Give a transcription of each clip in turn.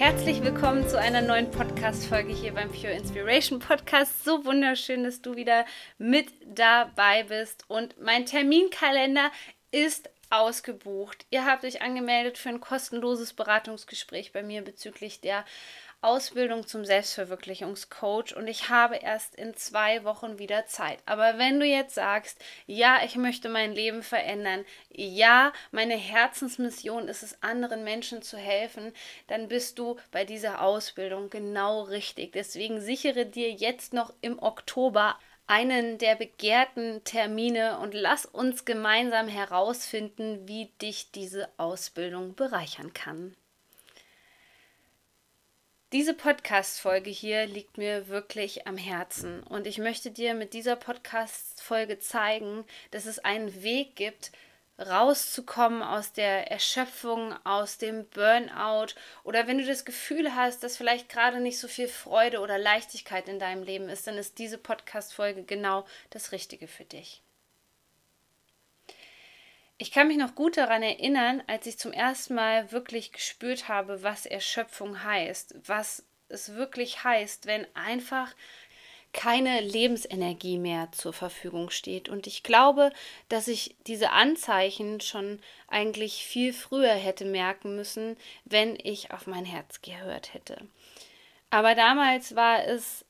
Herzlich willkommen zu einer neuen Podcast-Folge hier beim Pure Inspiration Podcast. So wunderschön, dass du wieder mit dabei bist. Und mein Terminkalender ist ausgebucht. Ihr habt euch angemeldet für ein kostenloses Beratungsgespräch bei mir bezüglich der Ausbildung zum Selbstverwirklichungscoach und ich habe erst in zwei Wochen wieder Zeit. Aber wenn du jetzt sagst, ja, ich möchte mein Leben verändern, ja, meine Herzensmission ist es, anderen Menschen zu helfen, dann bist du bei dieser Ausbildung genau richtig. Deswegen sichere dir jetzt noch im Oktober einen der begehrten Termine und lass uns gemeinsam herausfinden, wie dich diese Ausbildung bereichern kann. Diese Podcast-Folge hier liegt mir wirklich am Herzen und ich möchte dir mit dieser Podcast-Folge zeigen, dass es einen Weg gibt, rauszukommen aus der Erschöpfung, aus dem Burnout oder wenn du das Gefühl hast, dass vielleicht gerade nicht so viel Freude oder Leichtigkeit in deinem Leben ist, dann ist diese Podcast-Folge genau das Richtige für dich. Ich kann mich noch gut daran erinnern, als ich zum ersten Mal wirklich gespürt habe, was Erschöpfung heißt, was es wirklich heißt, wenn einfach keine Lebensenergie mehr zur Verfügung steht. Und ich glaube, dass ich diese Anzeichen schon eigentlich viel früher hätte merken müssen, wenn ich auf mein Herz gehört hätte. Aber damals war es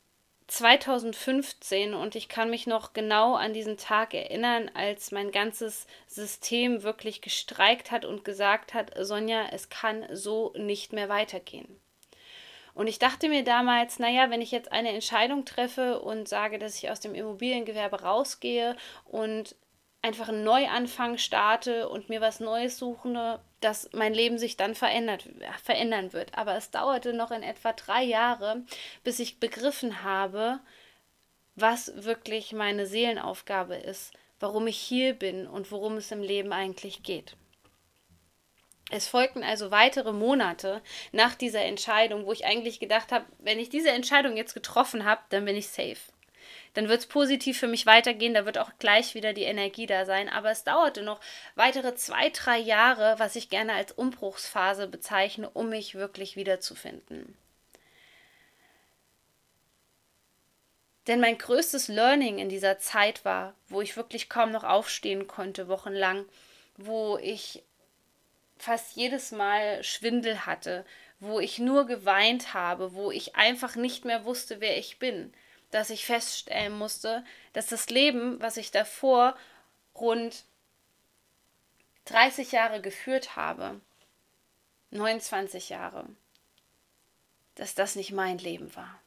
2015 und ich kann mich noch genau an diesen Tag erinnern, als mein ganzes System wirklich gestreikt hat und gesagt hat, Sonja, es kann so nicht mehr weitergehen. Und ich dachte mir damals, naja, wenn ich jetzt eine Entscheidung treffe und sage, dass ich aus dem Immobiliengewerbe rausgehe und einfach einen Neuanfang starte und mir was Neues suche, dass mein Leben sich dann verändert, verändern wird. Aber es dauerte noch in etwa drei Jahre, bis ich begriffen habe, was wirklich meine Seelenaufgabe ist, warum ich hier bin und worum es im Leben eigentlich geht. Es folgten also weitere Monate nach dieser Entscheidung, wo ich eigentlich gedacht habe, wenn ich diese Entscheidung jetzt getroffen habe, dann bin ich safe dann wird es positiv für mich weitergehen, da wird auch gleich wieder die Energie da sein. Aber es dauerte noch weitere zwei, drei Jahre, was ich gerne als Umbruchsphase bezeichne, um mich wirklich wiederzufinden. Denn mein größtes Learning in dieser Zeit war, wo ich wirklich kaum noch aufstehen konnte, wochenlang, wo ich fast jedes Mal Schwindel hatte, wo ich nur geweint habe, wo ich einfach nicht mehr wusste, wer ich bin dass ich feststellen musste, dass das Leben, was ich davor rund 30 Jahre geführt habe, 29 Jahre, dass das nicht mein Leben war.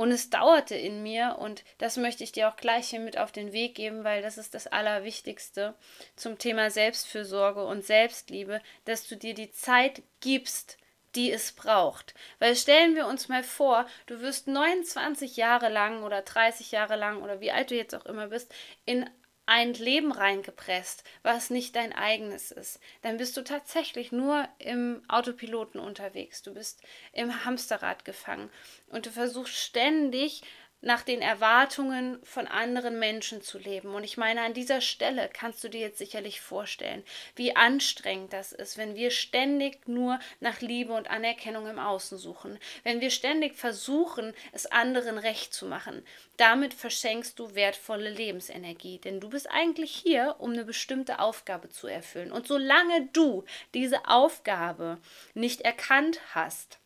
Und es dauerte in mir, und das möchte ich dir auch gleich hier mit auf den Weg geben, weil das ist das Allerwichtigste zum Thema Selbstfürsorge und Selbstliebe, dass du dir die Zeit gibst, die es braucht. Weil stellen wir uns mal vor, du wirst 29 Jahre lang oder 30 Jahre lang oder wie alt du jetzt auch immer bist, in ein Leben reingepresst, was nicht dein eigenes ist, dann bist du tatsächlich nur im Autopiloten unterwegs. Du bist im Hamsterrad gefangen und du versuchst ständig nach den Erwartungen von anderen Menschen zu leben. Und ich meine, an dieser Stelle kannst du dir jetzt sicherlich vorstellen, wie anstrengend das ist, wenn wir ständig nur nach Liebe und Anerkennung im Außen suchen, wenn wir ständig versuchen, es anderen recht zu machen. Damit verschenkst du wertvolle Lebensenergie, denn du bist eigentlich hier, um eine bestimmte Aufgabe zu erfüllen. Und solange du diese Aufgabe nicht erkannt hast,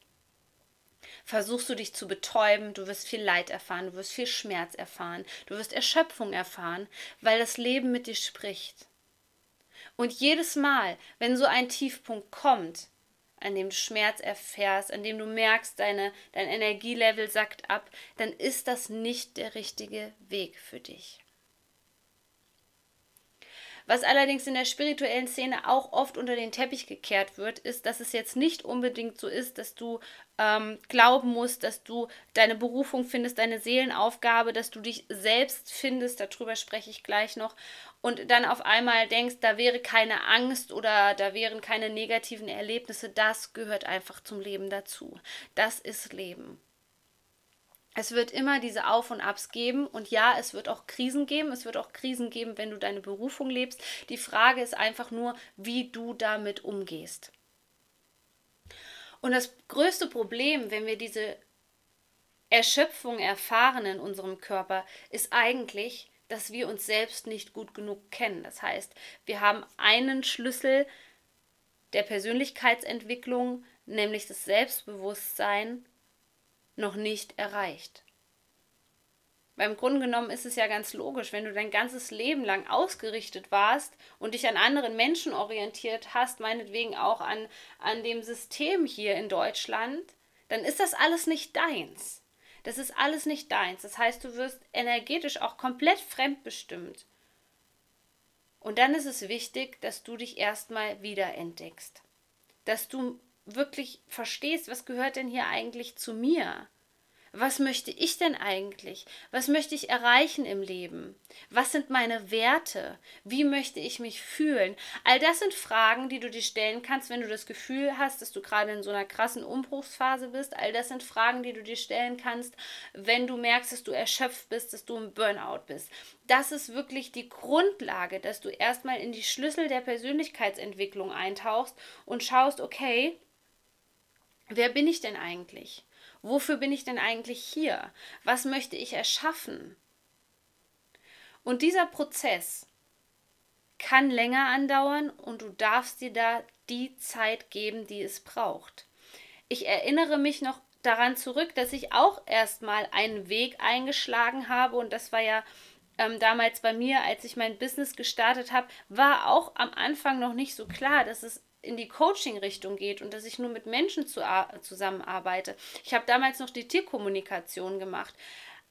versuchst du dich zu betäuben, du wirst viel Leid erfahren, du wirst viel Schmerz erfahren, du wirst Erschöpfung erfahren, weil das Leben mit dir spricht. Und jedes Mal, wenn so ein Tiefpunkt kommt, an dem du Schmerz erfährst, an dem du merkst, deine, dein Energielevel sackt ab, dann ist das nicht der richtige Weg für dich. Was allerdings in der spirituellen Szene auch oft unter den Teppich gekehrt wird, ist, dass es jetzt nicht unbedingt so ist, dass du ähm, glauben musst, dass du deine Berufung findest, deine Seelenaufgabe, dass du dich selbst findest, darüber spreche ich gleich noch, und dann auf einmal denkst, da wäre keine Angst oder da wären keine negativen Erlebnisse. Das gehört einfach zum Leben dazu. Das ist Leben. Es wird immer diese Auf und Abs geben und ja, es wird auch Krisen geben. Es wird auch Krisen geben, wenn du deine Berufung lebst. Die Frage ist einfach nur, wie du damit umgehst. Und das größte Problem, wenn wir diese Erschöpfung erfahren in unserem Körper, ist eigentlich, dass wir uns selbst nicht gut genug kennen. Das heißt, wir haben einen Schlüssel der Persönlichkeitsentwicklung, nämlich das Selbstbewusstsein, noch nicht erreicht. Weil im Grunde genommen ist es ja ganz logisch, wenn du dein ganzes Leben lang ausgerichtet warst und dich an anderen Menschen orientiert hast, meinetwegen auch an, an dem System hier in Deutschland, dann ist das alles nicht deins. Das ist alles nicht deins. Das heißt, du wirst energetisch auch komplett fremdbestimmt. Und dann ist es wichtig, dass du dich erstmal wiederentdeckst. Dass du wirklich verstehst, was gehört denn hier eigentlich zu mir? Was möchte ich denn eigentlich? Was möchte ich erreichen im Leben? Was sind meine Werte? Wie möchte ich mich fühlen? All das sind Fragen, die du dir stellen kannst, wenn du das Gefühl hast, dass du gerade in so einer krassen Umbruchsphase bist. All das sind Fragen, die du dir stellen kannst, wenn du merkst, dass du erschöpft bist, dass du im Burnout bist. Das ist wirklich die Grundlage, dass du erstmal in die Schlüssel der Persönlichkeitsentwicklung eintauchst und schaust, okay, wer bin ich denn eigentlich? Wofür bin ich denn eigentlich hier? Was möchte ich erschaffen? Und dieser Prozess kann länger andauern und du darfst dir da die Zeit geben, die es braucht. Ich erinnere mich noch daran zurück, dass ich auch erstmal einen Weg eingeschlagen habe und das war ja ähm, damals bei mir, als ich mein Business gestartet habe, war auch am Anfang noch nicht so klar, dass es in die Coaching-Richtung geht und dass ich nur mit Menschen zu, zusammenarbeite. Ich habe damals noch die Tierkommunikation gemacht.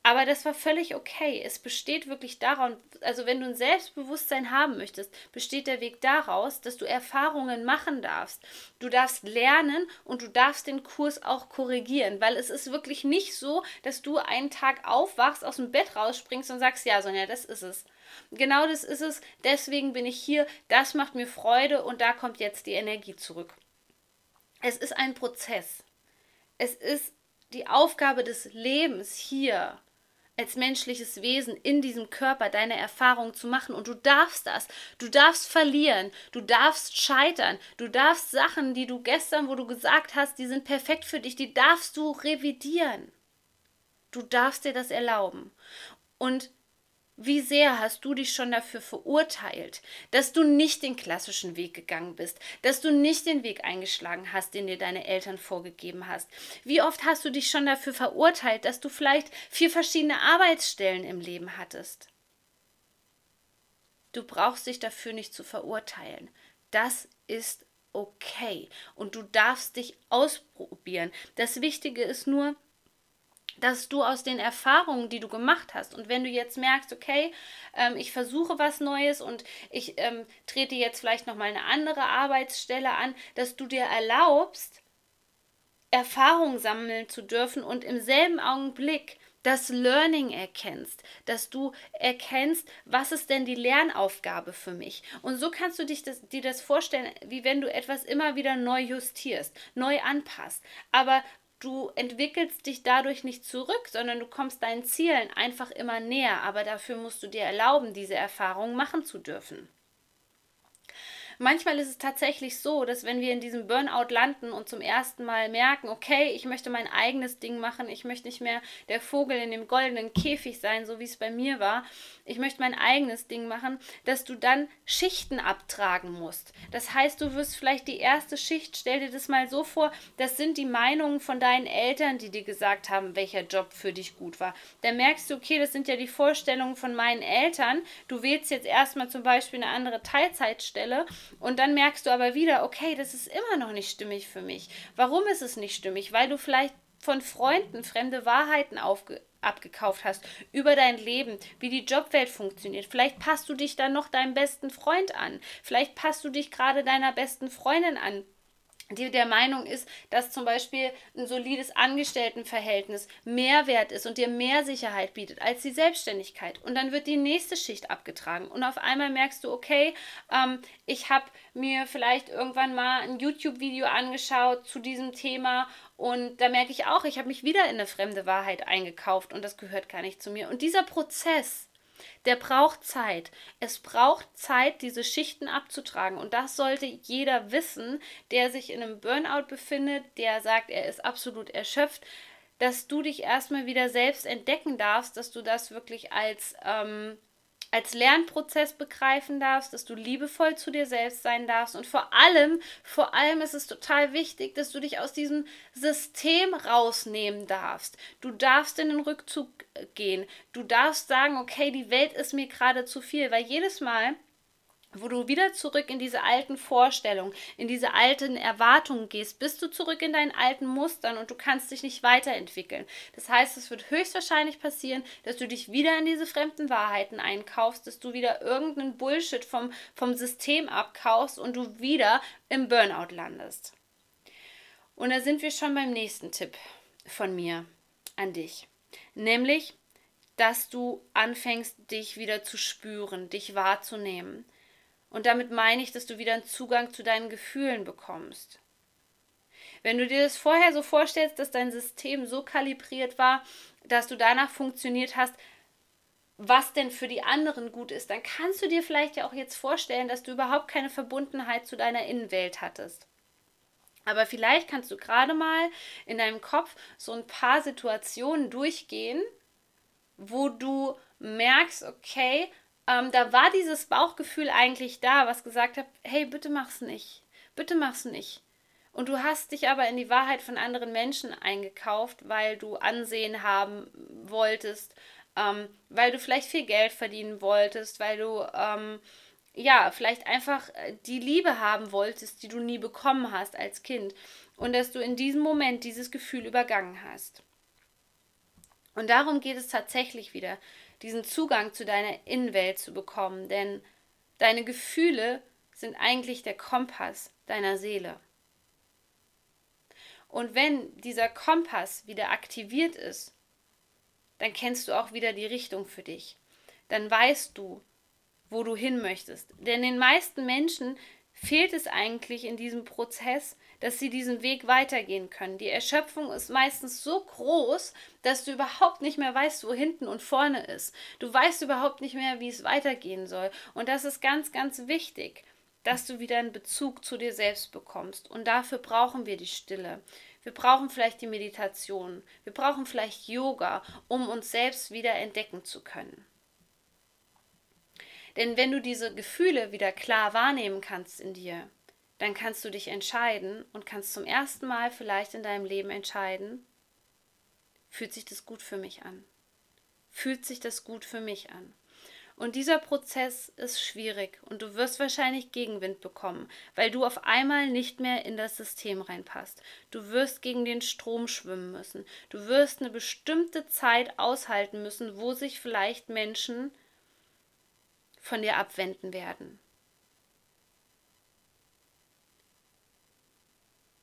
Aber das war völlig okay. Es besteht wirklich daran, also wenn du ein Selbstbewusstsein haben möchtest, besteht der Weg daraus, dass du Erfahrungen machen darfst. Du darfst lernen und du darfst den Kurs auch korrigieren, weil es ist wirklich nicht so, dass du einen Tag aufwachst, aus dem Bett rausspringst und sagst, ja, Sonja, das ist es. Genau das ist es. Deswegen bin ich hier. Das macht mir Freude und da kommt jetzt die Energie zurück. Es ist ein Prozess. Es ist die Aufgabe des Lebens hier als menschliches Wesen in diesem Körper deine Erfahrung zu machen und du darfst das. Du darfst verlieren, du darfst scheitern, du darfst Sachen, die du gestern, wo du gesagt hast, die sind perfekt für dich, die darfst du revidieren. Du darfst dir das erlauben. Und wie sehr hast du dich schon dafür verurteilt, dass du nicht den klassischen Weg gegangen bist, dass du nicht den Weg eingeschlagen hast, den dir deine Eltern vorgegeben hast? Wie oft hast du dich schon dafür verurteilt, dass du vielleicht vier verschiedene Arbeitsstellen im Leben hattest? Du brauchst dich dafür nicht zu verurteilen. Das ist okay und du darfst dich ausprobieren. Das Wichtige ist nur, dass du aus den Erfahrungen, die du gemacht hast, und wenn du jetzt merkst, okay, ähm, ich versuche was Neues und ich ähm, trete jetzt vielleicht nochmal eine andere Arbeitsstelle an, dass du dir erlaubst, Erfahrungen sammeln zu dürfen und im selben Augenblick das Learning erkennst, dass du erkennst, was ist denn die Lernaufgabe für mich. Und so kannst du dich das, dir das vorstellen, wie wenn du etwas immer wieder neu justierst, neu anpasst. Aber du entwickelst dich dadurch nicht zurück, sondern du kommst deinen Zielen einfach immer näher. Aber dafür musst du dir erlauben, diese Erfahrung machen zu dürfen. Manchmal ist es tatsächlich so, dass wenn wir in diesem Burnout landen und zum ersten Mal merken, okay, ich möchte mein eigenes Ding machen, ich möchte nicht mehr der Vogel in dem goldenen Käfig sein, so wie es bei mir war, ich möchte mein eigenes Ding machen, dass du dann Schichten abtragen musst. Das heißt, du wirst vielleicht die erste Schicht, stell dir das mal so vor, das sind die Meinungen von deinen Eltern, die dir gesagt haben, welcher Job für dich gut war. Dann merkst du, okay, das sind ja die Vorstellungen von meinen Eltern. Du wählst jetzt erstmal zum Beispiel eine andere Teilzeitstelle und dann merkst du aber wieder, okay, das ist immer noch nicht stimmig für mich. Warum ist es nicht stimmig? Weil du vielleicht von Freunden fremde Wahrheiten aufge abgekauft hast über dein Leben, wie die Jobwelt funktioniert. Vielleicht passt du dich dann noch deinem besten Freund an. Vielleicht passt du dich gerade deiner besten Freundin an die der Meinung ist, dass zum Beispiel ein solides Angestelltenverhältnis mehr wert ist und dir mehr Sicherheit bietet als die Selbstständigkeit. Und dann wird die nächste Schicht abgetragen. Und auf einmal merkst du, okay, ähm, ich habe mir vielleicht irgendwann mal ein YouTube-Video angeschaut zu diesem Thema und da merke ich auch, ich habe mich wieder in eine fremde Wahrheit eingekauft und das gehört gar nicht zu mir. Und dieser Prozess, der braucht Zeit. Es braucht Zeit, diese Schichten abzutragen. Und das sollte jeder wissen, der sich in einem Burnout befindet, der sagt, er ist absolut erschöpft, dass du dich erstmal wieder selbst entdecken darfst, dass du das wirklich als ähm, als Lernprozess begreifen darfst, dass du liebevoll zu dir selbst sein darfst und vor allem, vor allem ist es total wichtig, dass du dich aus diesem System rausnehmen darfst. Du darfst in den Rückzug gehen. Du darfst sagen, okay, die Welt ist mir gerade zu viel, weil jedes Mal, wo du wieder zurück in diese alten Vorstellungen, in diese alten Erwartungen gehst, bist du zurück in deinen alten Mustern und du kannst dich nicht weiterentwickeln. Das heißt, es wird höchstwahrscheinlich passieren, dass du dich wieder in diese fremden Wahrheiten einkaufst, dass du wieder irgendeinen Bullshit vom, vom System abkaufst und du wieder im Burnout landest. Und da sind wir schon beim nächsten Tipp von mir an dich. Nämlich, dass du anfängst, dich wieder zu spüren, dich wahrzunehmen. Und damit meine ich, dass du wieder einen Zugang zu deinen Gefühlen bekommst. Wenn du dir das vorher so vorstellst, dass dein System so kalibriert war, dass du danach funktioniert hast, was denn für die anderen gut ist, dann kannst du dir vielleicht ja auch jetzt vorstellen, dass du überhaupt keine Verbundenheit zu deiner Innenwelt hattest. Aber vielleicht kannst du gerade mal in deinem Kopf so ein paar Situationen durchgehen, wo du merkst, okay, ähm, da war dieses Bauchgefühl eigentlich da, was gesagt hat, hey, bitte mach's nicht, bitte mach's nicht. Und du hast dich aber in die Wahrheit von anderen Menschen eingekauft, weil du Ansehen haben wolltest, ähm, weil du vielleicht viel Geld verdienen wolltest, weil du ähm, ja vielleicht einfach äh, die Liebe haben wolltest, die du nie bekommen hast als Kind. Und dass du in diesem Moment dieses Gefühl übergangen hast. Und darum geht es tatsächlich wieder diesen Zugang zu deiner Innenwelt zu bekommen, denn deine Gefühle sind eigentlich der Kompass deiner Seele. Und wenn dieser Kompass wieder aktiviert ist, dann kennst du auch wieder die Richtung für dich. Dann weißt du, wo du hin möchtest. Denn den meisten Menschen fehlt es eigentlich in diesem Prozess, dass sie diesen Weg weitergehen können. Die Erschöpfung ist meistens so groß, dass du überhaupt nicht mehr weißt, wo hinten und vorne ist. Du weißt überhaupt nicht mehr, wie es weitergehen soll. Und das ist ganz, ganz wichtig, dass du wieder einen Bezug zu dir selbst bekommst. Und dafür brauchen wir die Stille. Wir brauchen vielleicht die Meditation. Wir brauchen vielleicht Yoga, um uns selbst wieder entdecken zu können. Denn wenn du diese Gefühle wieder klar wahrnehmen kannst in dir, dann kannst du dich entscheiden und kannst zum ersten Mal vielleicht in deinem Leben entscheiden, fühlt sich das gut für mich an? Fühlt sich das gut für mich an? Und dieser Prozess ist schwierig und du wirst wahrscheinlich Gegenwind bekommen, weil du auf einmal nicht mehr in das System reinpasst. Du wirst gegen den Strom schwimmen müssen. Du wirst eine bestimmte Zeit aushalten müssen, wo sich vielleicht Menschen von dir abwenden werden.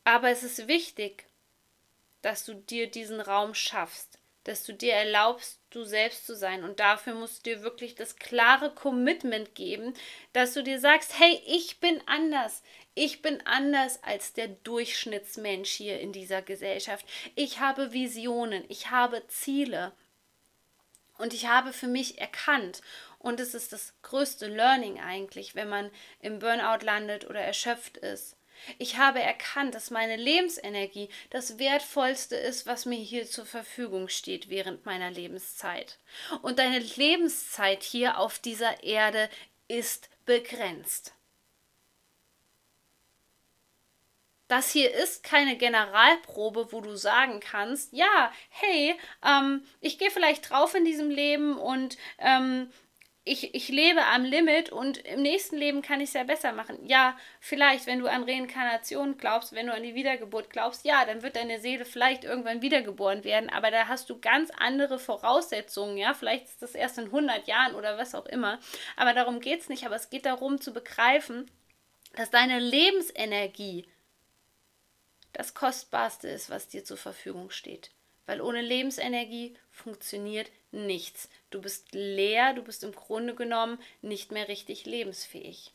Aber es ist wichtig, dass du dir diesen Raum schaffst, dass du dir erlaubst, du selbst zu sein. Und dafür musst du dir wirklich das klare Commitment geben, dass du dir sagst, hey, ich bin anders. Ich bin anders als der Durchschnittsmensch hier in dieser Gesellschaft. Ich habe Visionen, ich habe Ziele. Und ich habe für mich erkannt, und es ist das größte Learning eigentlich, wenn man im Burnout landet oder erschöpft ist, ich habe erkannt, dass meine Lebensenergie das Wertvollste ist, was mir hier zur Verfügung steht während meiner Lebenszeit. Und deine Lebenszeit hier auf dieser Erde ist begrenzt. Das hier ist keine Generalprobe, wo du sagen kannst, ja, hey, ähm, ich gehe vielleicht drauf in diesem Leben und ähm, ich, ich lebe am Limit und im nächsten Leben kann ich es ja besser machen. Ja, vielleicht, wenn du an Reinkarnation glaubst, wenn du an die Wiedergeburt glaubst, ja, dann wird deine Seele vielleicht irgendwann wiedergeboren werden, aber da hast du ganz andere Voraussetzungen, ja, vielleicht ist das erst in 100 Jahren oder was auch immer, aber darum geht es nicht, aber es geht darum zu begreifen, dass deine Lebensenergie das Kostbarste ist, was dir zur Verfügung steht. Weil ohne Lebensenergie funktioniert nichts. Du bist leer, du bist im Grunde genommen nicht mehr richtig lebensfähig.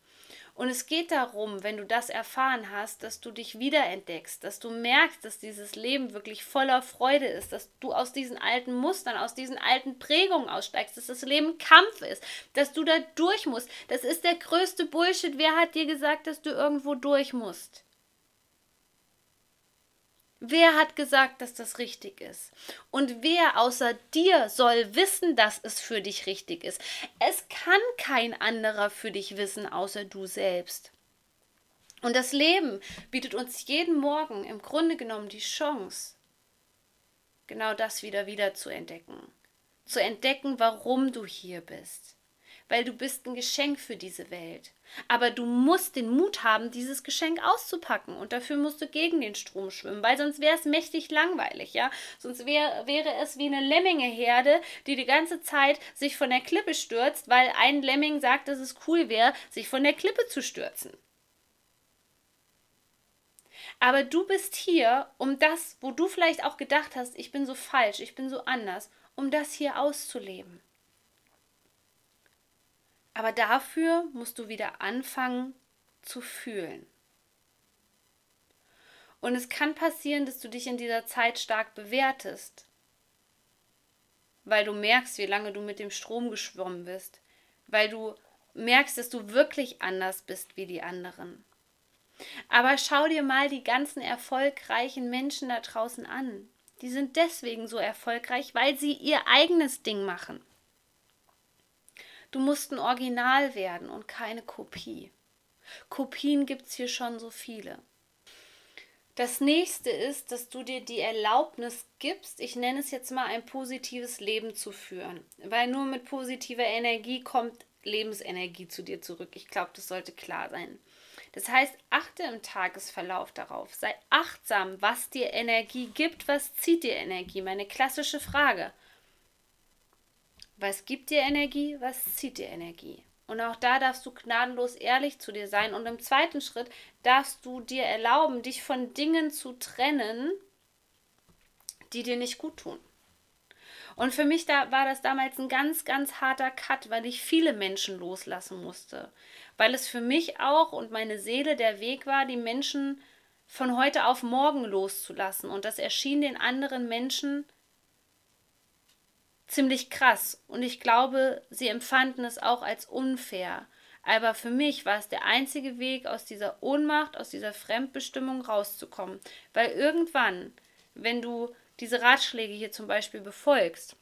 Und es geht darum, wenn du das erfahren hast, dass du dich wiederentdeckst, dass du merkst, dass dieses Leben wirklich voller Freude ist, dass du aus diesen alten Mustern, aus diesen alten Prägungen aussteigst, dass das Leben Kampf ist, dass du da durch musst. Das ist der größte Bullshit. Wer hat dir gesagt, dass du irgendwo durch musst? Wer hat gesagt, dass das richtig ist? Und wer außer dir soll wissen, dass es für dich richtig ist? Es kann kein anderer für dich wissen, außer du selbst. Und das Leben bietet uns jeden Morgen im Grunde genommen die Chance, genau das wieder wieder zu entdecken. Zu entdecken, warum du hier bist weil du bist ein Geschenk für diese Welt. Aber du musst den Mut haben, dieses Geschenk auszupacken und dafür musst du gegen den Strom schwimmen, weil sonst wäre es mächtig langweilig, ja? Sonst wär, wäre es wie eine Lemminge-Herde, die die ganze Zeit sich von der Klippe stürzt, weil ein Lemming sagt, dass es cool wäre, sich von der Klippe zu stürzen. Aber du bist hier, um das, wo du vielleicht auch gedacht hast, ich bin so falsch, ich bin so anders, um das hier auszuleben. Aber dafür musst du wieder anfangen zu fühlen. Und es kann passieren, dass du dich in dieser Zeit stark bewertest, weil du merkst, wie lange du mit dem Strom geschwommen bist, weil du merkst, dass du wirklich anders bist wie die anderen. Aber schau dir mal die ganzen erfolgreichen Menschen da draußen an. Die sind deswegen so erfolgreich, weil sie ihr eigenes Ding machen. Du musst ein Original werden und keine Kopie. Kopien gibt es hier schon so viele. Das nächste ist, dass du dir die Erlaubnis gibst, ich nenne es jetzt mal ein positives Leben zu führen. Weil nur mit positiver Energie kommt Lebensenergie zu dir zurück. Ich glaube, das sollte klar sein. Das heißt, achte im Tagesverlauf darauf. Sei achtsam, was dir Energie gibt, was zieht dir Energie. Meine klassische Frage. Was gibt dir Energie? Was zieht dir Energie? Und auch da darfst du gnadenlos ehrlich zu dir sein. Und im zweiten Schritt darfst du dir erlauben, dich von Dingen zu trennen, die dir nicht gut tun. Und für mich da war das damals ein ganz, ganz harter Cut, weil ich viele Menschen loslassen musste. Weil es für mich auch und meine Seele der Weg war, die Menschen von heute auf morgen loszulassen. Und das erschien den anderen Menschen ziemlich krass und ich glaube, sie empfanden es auch als unfair. Aber für mich war es der einzige Weg, aus dieser Ohnmacht, aus dieser Fremdbestimmung rauszukommen. Weil irgendwann, wenn du diese Ratschläge hier zum Beispiel befolgst,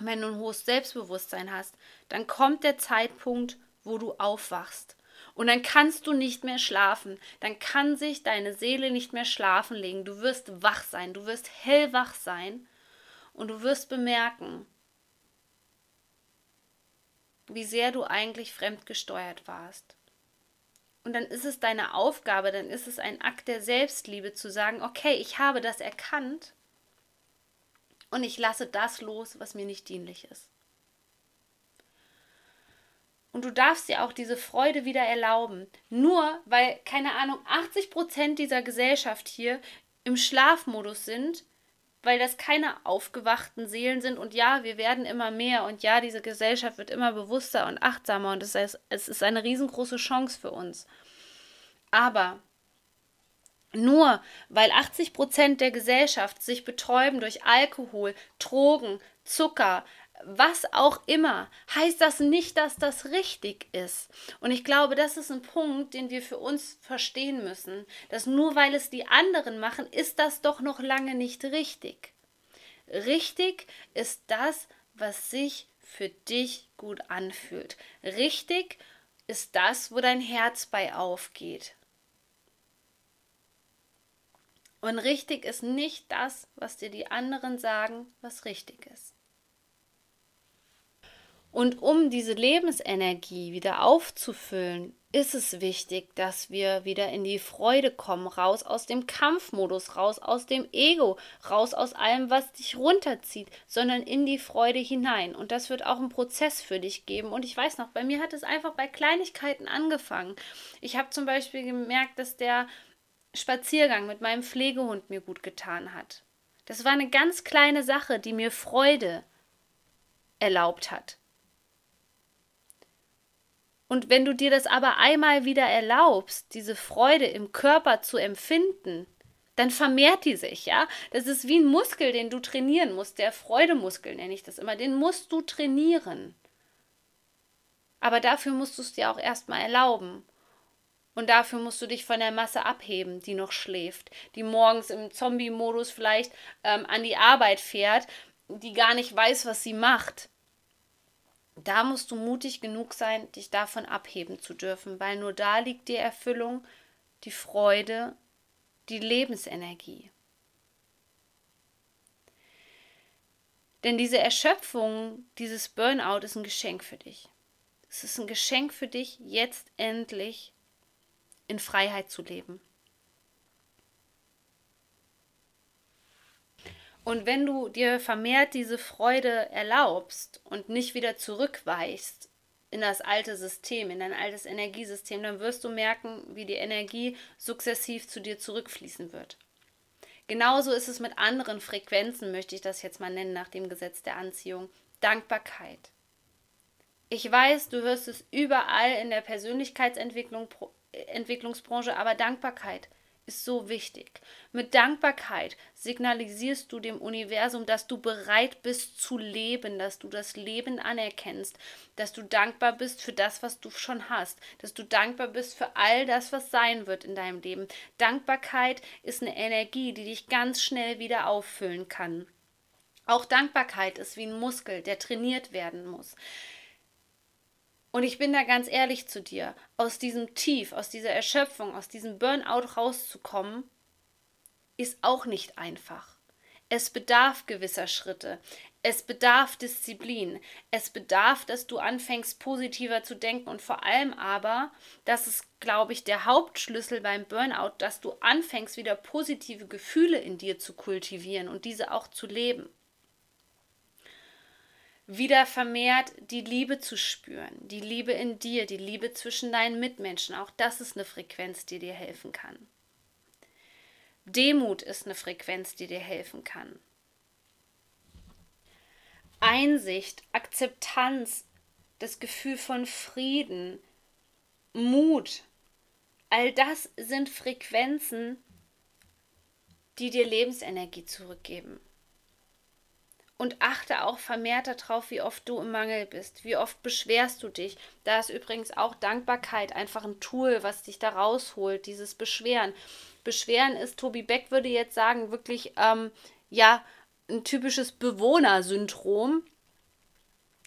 wenn du ein hohes Selbstbewusstsein hast, dann kommt der Zeitpunkt, wo du aufwachst. Und dann kannst du nicht mehr schlafen. Dann kann sich deine Seele nicht mehr schlafen legen. Du wirst wach sein. Du wirst hellwach sein und du wirst bemerken, wie sehr du eigentlich fremdgesteuert warst. Und dann ist es deine Aufgabe, dann ist es ein Akt der Selbstliebe zu sagen, okay, ich habe das erkannt und ich lasse das los, was mir nicht dienlich ist. Und du darfst dir auch diese Freude wieder erlauben. Nur weil, keine Ahnung, 80 Prozent dieser Gesellschaft hier im Schlafmodus sind, weil das keine aufgewachten Seelen sind. Und ja, wir werden immer mehr. Und ja, diese Gesellschaft wird immer bewusster und achtsamer. Und das heißt, es ist eine riesengroße Chance für uns. Aber nur weil 80 Prozent der Gesellschaft sich betäuben durch Alkohol, Drogen, Zucker, was auch immer, heißt das nicht, dass das richtig ist. Und ich glaube, das ist ein Punkt, den wir für uns verstehen müssen, dass nur weil es die anderen machen, ist das doch noch lange nicht richtig. Richtig ist das, was sich für dich gut anfühlt. Richtig ist das, wo dein Herz bei aufgeht. Und richtig ist nicht das, was dir die anderen sagen, was richtig ist. Und um diese Lebensenergie wieder aufzufüllen, ist es wichtig, dass wir wieder in die Freude kommen, raus aus dem Kampfmodus, raus aus dem Ego, raus aus allem, was dich runterzieht, sondern in die Freude hinein. Und das wird auch ein Prozess für dich geben. Und ich weiß noch, bei mir hat es einfach bei Kleinigkeiten angefangen. Ich habe zum Beispiel gemerkt, dass der Spaziergang mit meinem Pflegehund mir gut getan hat. Das war eine ganz kleine Sache, die mir Freude erlaubt hat. Und wenn du dir das aber einmal wieder erlaubst, diese Freude im Körper zu empfinden, dann vermehrt die sich, ja? Das ist wie ein Muskel, den du trainieren musst, der Freudemuskel nenne ich das immer, den musst du trainieren. Aber dafür musst du es dir auch erstmal erlauben. Und dafür musst du dich von der Masse abheben, die noch schläft, die morgens im Zombie-Modus vielleicht ähm, an die Arbeit fährt, die gar nicht weiß, was sie macht da musst du mutig genug sein, dich davon abheben zu dürfen, weil nur da liegt die Erfüllung, die Freude, die Lebensenergie. Denn diese Erschöpfung, dieses Burnout ist ein Geschenk für dich. Es ist ein Geschenk für dich, jetzt endlich in Freiheit zu leben. Und wenn du dir vermehrt diese Freude erlaubst und nicht wieder zurückweichst in das alte System, in dein altes Energiesystem, dann wirst du merken, wie die Energie sukzessiv zu dir zurückfließen wird. Genauso ist es mit anderen Frequenzen, möchte ich das jetzt mal nennen, nach dem Gesetz der Anziehung. Dankbarkeit. Ich weiß, du hörst es überall in der Persönlichkeitsentwicklungsbranche, aber Dankbarkeit ist so wichtig. Mit Dankbarkeit signalisierst du dem Universum, dass du bereit bist zu leben, dass du das Leben anerkennst, dass du dankbar bist für das, was du schon hast, dass du dankbar bist für all das, was sein wird in deinem Leben. Dankbarkeit ist eine Energie, die dich ganz schnell wieder auffüllen kann. Auch Dankbarkeit ist wie ein Muskel, der trainiert werden muss. Und ich bin da ganz ehrlich zu dir, aus diesem Tief, aus dieser Erschöpfung, aus diesem Burnout rauszukommen, ist auch nicht einfach. Es bedarf gewisser Schritte. Es bedarf Disziplin. Es bedarf, dass du anfängst, positiver zu denken. Und vor allem aber, das ist, glaube ich, der Hauptschlüssel beim Burnout, dass du anfängst, wieder positive Gefühle in dir zu kultivieren und diese auch zu leben wieder vermehrt die Liebe zu spüren, die Liebe in dir, die Liebe zwischen deinen Mitmenschen. Auch das ist eine Frequenz, die dir helfen kann. Demut ist eine Frequenz, die dir helfen kann. Einsicht, Akzeptanz, das Gefühl von Frieden, Mut, all das sind Frequenzen, die dir Lebensenergie zurückgeben. Und achte auch vermehrt darauf, wie oft du im Mangel bist. Wie oft beschwerst du dich. Da ist übrigens auch Dankbarkeit einfach ein Tool, was dich da rausholt, dieses Beschweren. Beschweren ist, Tobi Beck würde jetzt sagen, wirklich, ähm, ja, ein typisches Bewohnersyndrom.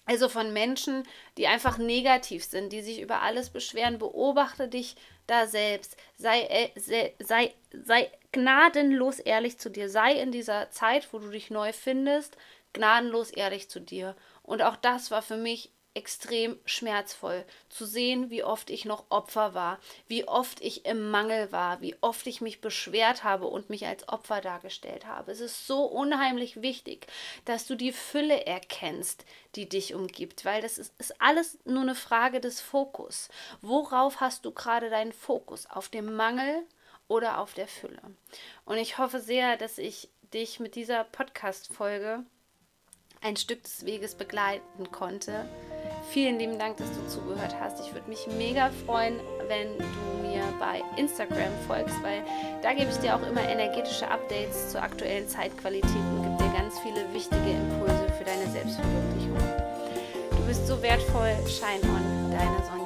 Also von Menschen, die einfach negativ sind, die sich über alles beschweren. Beobachte dich da selbst. Sei, äh, sei, sei, sei gnadenlos ehrlich zu dir. Sei in dieser Zeit, wo du dich neu findest, gnadenlos ehrlich zu dir. Und auch das war für mich extrem schmerzvoll, zu sehen, wie oft ich noch Opfer war, wie oft ich im Mangel war, wie oft ich mich beschwert habe und mich als Opfer dargestellt habe. Es ist so unheimlich wichtig, dass du die Fülle erkennst, die dich umgibt, weil das ist, ist alles nur eine Frage des Fokus. Worauf hast du gerade deinen Fokus? Auf dem Mangel oder auf der Fülle? Und ich hoffe sehr, dass ich dich mit dieser Podcast-Folge ein Stück des Weges begleiten konnte. Vielen lieben Dank, dass du zugehört hast. Ich würde mich mega freuen, wenn du mir bei Instagram folgst, weil da gebe ich dir auch immer energetische Updates zur aktuellen Zeitqualität und gebe dir ganz viele wichtige Impulse für deine Selbstverwirklichung. Du bist so wertvoll. Shine on, deine Sonne.